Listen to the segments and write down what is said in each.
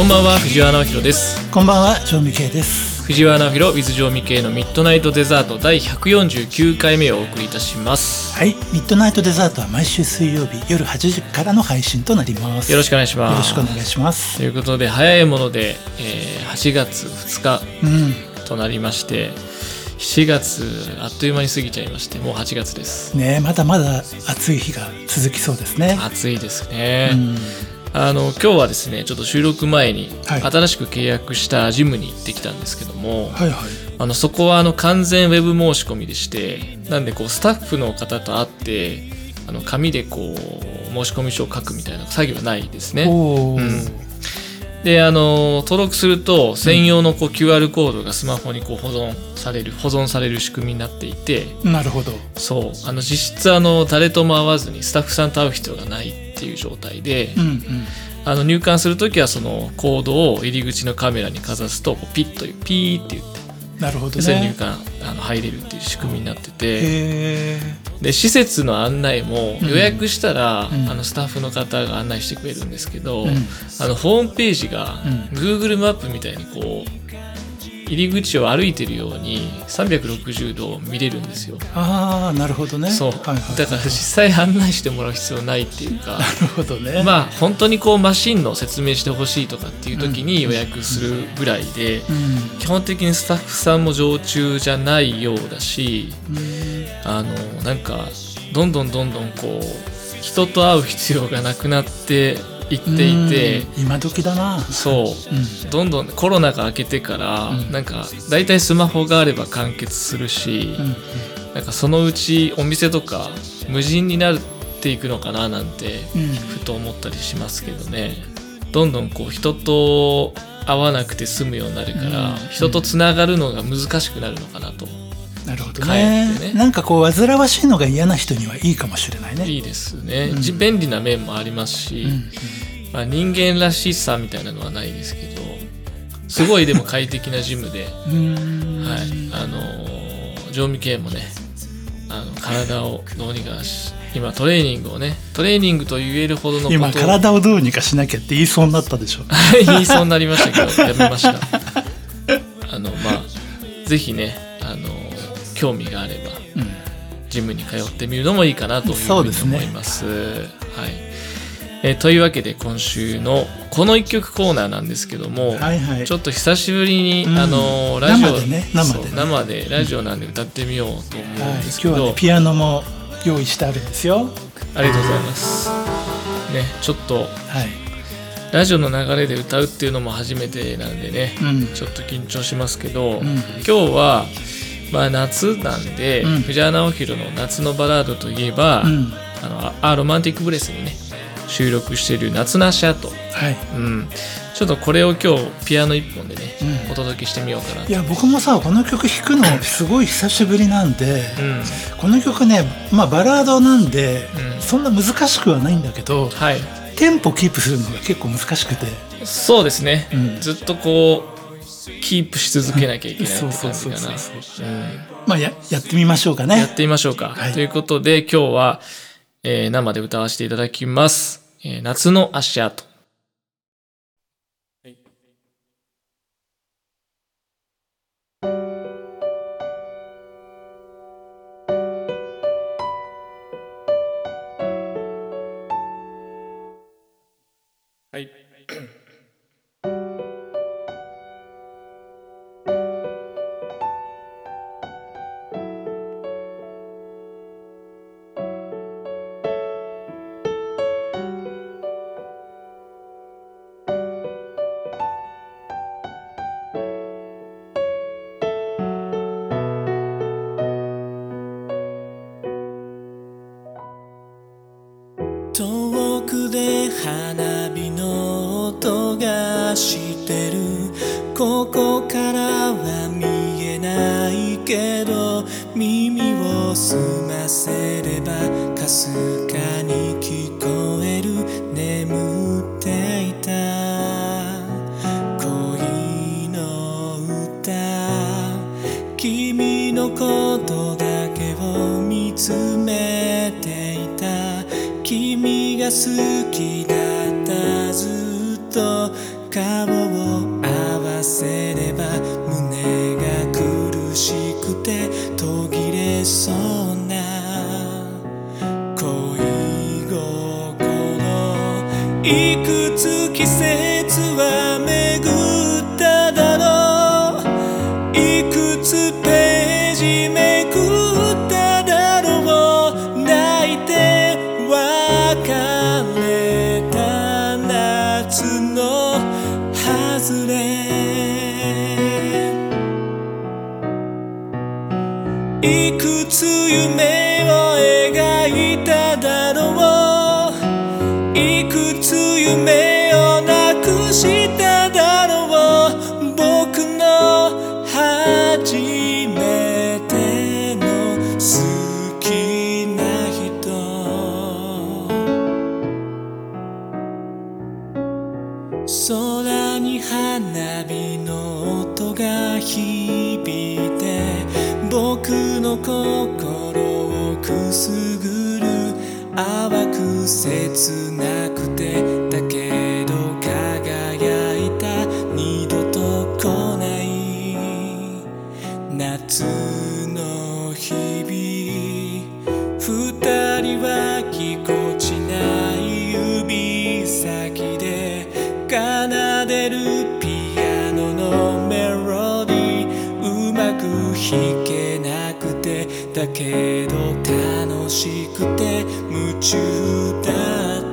こんばんは藤原直弘ですこんばんは、常味圭です。藤原直弘 with 城美系のミッドナイトデザート第149回目をお送りいたしますはい、ミッドナイトデザートは毎週水曜日夜8時からの配信となります。よろしくお願いしますよろしくお願いしますと。いうことで早いもので、えー8月2日うん、となりまして7月あっという間に過ぎちゃいましてもう8月ですねえまだまだ暑い日が続きそうですね。暑いですね、うん、あの今日はですねちょっと収録前にはい新しく契約したジムに行ってきたんですけども、はいはい。あのそこはあの完全ウェブ申し込みでしてなんでこうスタッフの方と会ってあの紙でこう申し込み書を書くみたいな作業はないですね。うんであの登録すると専用のこう QR コードがスマホにこう保存される保存される仕組みになっていてなるほど。そうあの実質あの誰とも会わずにスタッフさんと会う必要がないっていう状態で、うんうん。あの入館する時はそのコードを入り口のカメラにかざすとこうピッというピーって言ってなるほどでそれで入ね。館あの入れるっていう仕組みになってて。で施設の案内もうん予約したら、うんあのスタッフの方が案内してくれるんですけど、うんあのホームページがうん Google マップみたいにこう入り口を歩いてるように360度見れるんですよ。ああ、なるほどね。そうはいはい。だから実際案内してもらう必要ないっていうかなるほどね。まあ本当にこうマシンの説明してほしいとかっていう時に予約するぐらいでうん。基本的にスタッフさんも常駐じゃないようだしうんあのなんかどんどんどんどんこう人と会う必要がなくなっていっていて。うん。今時だな。そう。うん。どんどんコロナが明けてから、うん。なんか大体スマホがあれば完結するし、うん。なんかそのうちお店とか無人になっていくのかななんてうん。ふと思ったりしますけどね。どんどんこう人と会わなくて済むようになるから、うん。人とつながるのが難しくなるのかなと、なるほど帰ねね。なんかこう煩わしいのが嫌な人にはいいかもしれないね。いいですね、うん。じ便利な面もありますし、うん。うんまあ、人間らしさみたいなのはないですけどすごいでも快適なジムで、はい。あのー常味系もねあの体をどうにかし今トレーニングをねトレーニングと言えるほどの今体をどうにかしなきゃって言いそうになったでしょ。言いそうになりましたけどやめました。あのまあぜひね興味があればうんジムに通ってみるのもいいかなと思います。はいえーというわけで今週のこの一曲コーナーなんですけども、はいはい。ちょっと久しぶりに、うんあのラジオ生でね生でね生でラジオなんで歌ってみようと思うんはいですけど、今日はねピアノも用意してあるんですよ。ありがとうございます。ねちょっとはい。ラジオの流れで歌うっていうのも初めてなんでね、うん。ちょっと緊張しますけど、うん今日は、まあ、夏なんで、うん。藤原直弘の夏のバラードといえば、うん。あのああロマンティックブレスにね収録している「夏の足跡」はい。うん、ちょっとこれを今日ピアノ一本でね、うん。お届けしてみようかなと。いや僕もさこの曲弾くの すごい久しぶりなんで、うん。この曲ねまあバラードなんで、うん。そんな難しくはないんだけどはい。テンポキープするのが結構難しくて、そうですね、うん。ずっとこうキープし続けなきゃいけないって感じかなまあややってみましょうかねやってみましょうか。はいということで今日は、えー生で歌わせていただきます。えー夏の足跡。こからは見えないけど耳を澄ませればかすかに聞こえる。眠っていた。恋の歌。君のことだけを見つめていた。君が好きだけど輝いた。二度と来ない夏の日々二人はぎこちない指先で奏でるピアノのメロディーうまく弾けなくてだけど楽しくて夢中だった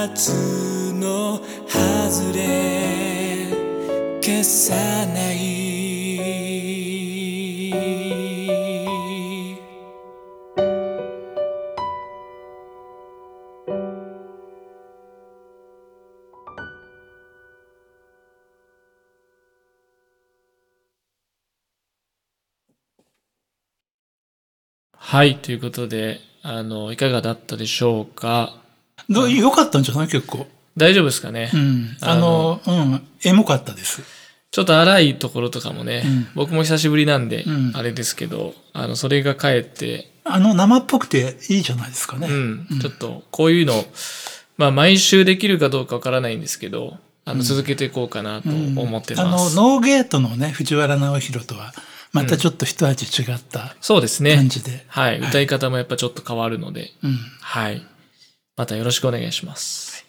夏の外れ消さないはい、ということで、あの、いかがだったでしょうか？どうよかったんじゃない？結構。大丈夫ですかね、うん。あの、うん。エモかったです。ちょっと荒いところとかもね、うん僕も久しぶりなんで、うんあれですけど、あの、それがかえって、あの、生っぽくていいじゃないですかね。うん、ちょっと、こういうの、まあ、毎週できるかどうかわからないんですけど、あの、続けていこうかなとうん思ってあの、ます。ノーゲートのね、藤原直弘とは、またちょっと一味違ったそうですね感。じで。はい。歌い方もやっぱちょっと変わるので、うん。はい。またよろしくお願いします。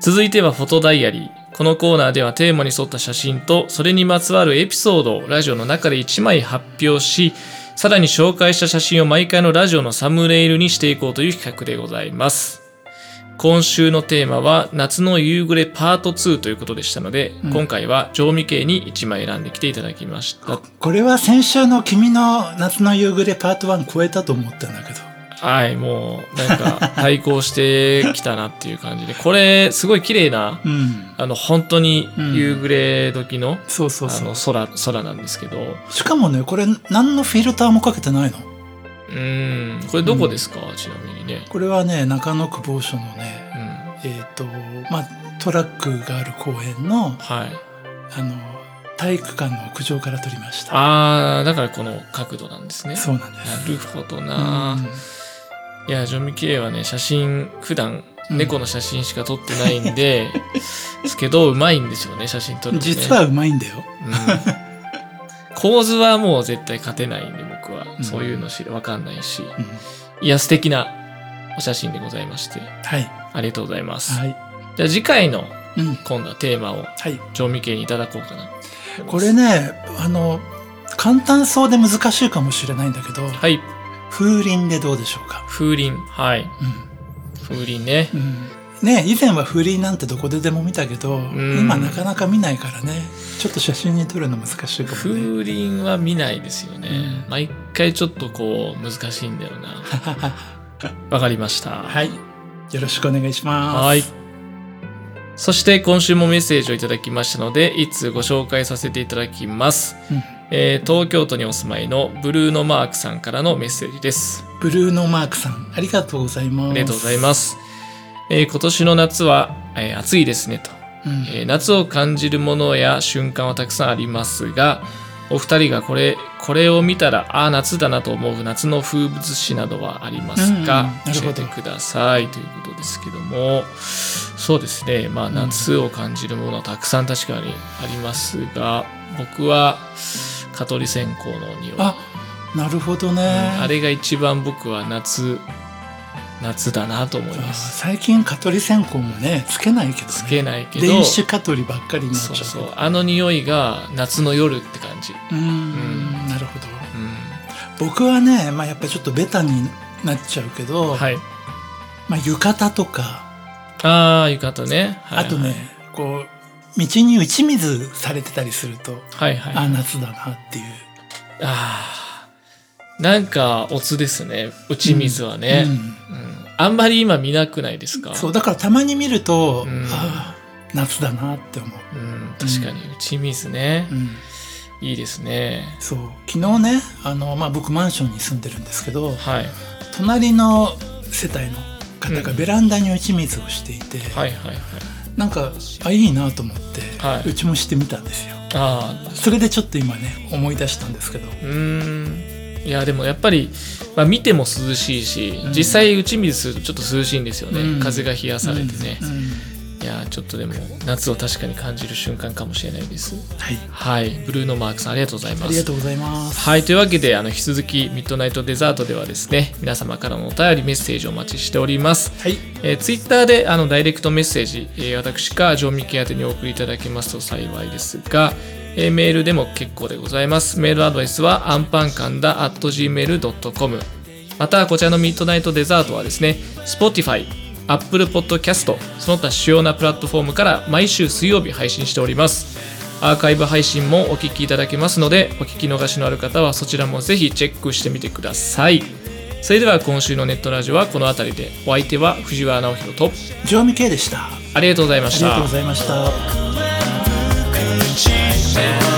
続いてはフォトダイアリー。このコーナーではテーマに沿った写真とそれにまつわるエピソードをラジオの中で1枚発表し、さらに紹介した写真を毎回のラジオのサムネイルにしていこうという企画でございます。今週のテーマは夏の夕暮れパート2ということでしたので、うん今回は常味系に1枚選んできていただきました。これは先週の君の夏の夕暮れパート1超えたと思ったんだけど。はい、もうなんか 対抗してきたなっていう感じで、これすごい綺麗な、うん。あの本当に夕暮れ時の、そうそうそうあの。空、空なんですけど、しかもね、これ何のフィルターもかけてないの？うーん、これどこですか、ちなみにね。これはね、中野区某所のうね、ん。えっ、と、まあ、トラックがある公園の、はい。あの、体育館の屋上から撮りました。あー、だからこの角度なんですね。そうなんです。なるほどな、いや、ジョン・ミキレイはね、写真、普段、猫の写真しか撮ってないんで、ですけど、うまいんですよね、写真撮るのね。実はうまいんだよ。うん構図はもう絶対勝てないんで、僕は。うんそういうの知る、わかんないし。うんいや、素敵なお写真でございまして、はい。ありがとうございます。はい。じゃあ次回のうん。今度はテーマをはい。調味系にいただこうかな。これね、あの、簡単そうで難しいかもしれないんだけど、はい。風鈴でどうでしょうか？風鈴。はい。う風鈴ね。ん。うん。ね以前は風鈴なんてどこででも見たけど、ん今なかなか見ないからねちょっと写真に撮るの難しいかもね風鈴は見ないですよね。毎回ちょっとこう難しいんだよな。わかりました。はいよろしくお願いしますはい。そして今週もメッセージをいただきましたので、いつご紹介させていただきます。うんえー東京都にお住まいのブルーノマークさんからのメッセージです。ブルーノマークさんありがとうございます。ありがとうございます。えー今年の夏は、えー暑いですねと、うん。えー夏を感じるものや瞬間はたくさんありますが、お二人がこれ、これを見たら、ああ、夏だなと思う夏の風物詩などはありますか、うんなる教えてください。ということですけども、そうですね、まあ夏を感じるものはたくさん確かにありますが、僕は蚊取り線香の匂い。あなるほどね、あれが一番僕は夏、夏だなと思いあます。最近蚊取り線香もねつけないけどねつけないけど、電子蚊取りばっかりになっちゃそううそう、あの匂いが夏の夜って感じ。うーんなるほどうん。僕はね、まあ、やっぱりちょっとベタになっちゃうけど、はい。まあ、浴衣とか、ああ、浴衣ね。はいはいあとね、こう道に打ち水されてたりすると、はいはい。ああ夏だなっていうあー。なんか、おつですね。打ち水はね、うんうんあんまり今見なくないですか？そうだからたまに見ると、うんああ夏だなって思う、うん、確かに打ち水ねう。ん、いいですね。そう昨日ねあの、まあ、僕マンションに住んでるんですけどはい。隣の世帯の方がうんベランダに打ち水をしていて、はいはいはい。なんかあいいなと思って、はい。うちもしてみたんですよ。ああ、それでちょっと今ね思い出したんですけど。うーん。いやでもやっぱり、まあ、見ても涼しいし、うん。実際打ち水するとちょっと涼しいんですよね、うん。風が冷やされてね、うんちょっとでも夏を確かに感じる瞬間かもしれないです。はい。はい。ブルーノマークさんありがとうございます。ありがとうございます。はい。というわけであの引き続きミッドナイトデザートではですね皆様からのお便りメッセージをお待ちしております。はい。えー、ツイッターであのダイレクトメッセージ、えー私か常味家宛てにお送りいただけますと幸いですが、えーメールでも結構でございます。メールアドレスはアンパンカンダ at gmail.com またこちらのミッドナイトデザートはですね Spotify、Apple Podcast その他主要なプラットフォームから毎週水曜日配信しております。アーカイブ配信もお聞きいただけますのでお聞き逃しのある方はそちらもぜひチェックしてみてください。それでは今週のネットラジオはこの辺りでお相手は藤原直弘と常味系でしたあありがとうございましたりがとうご。ざいました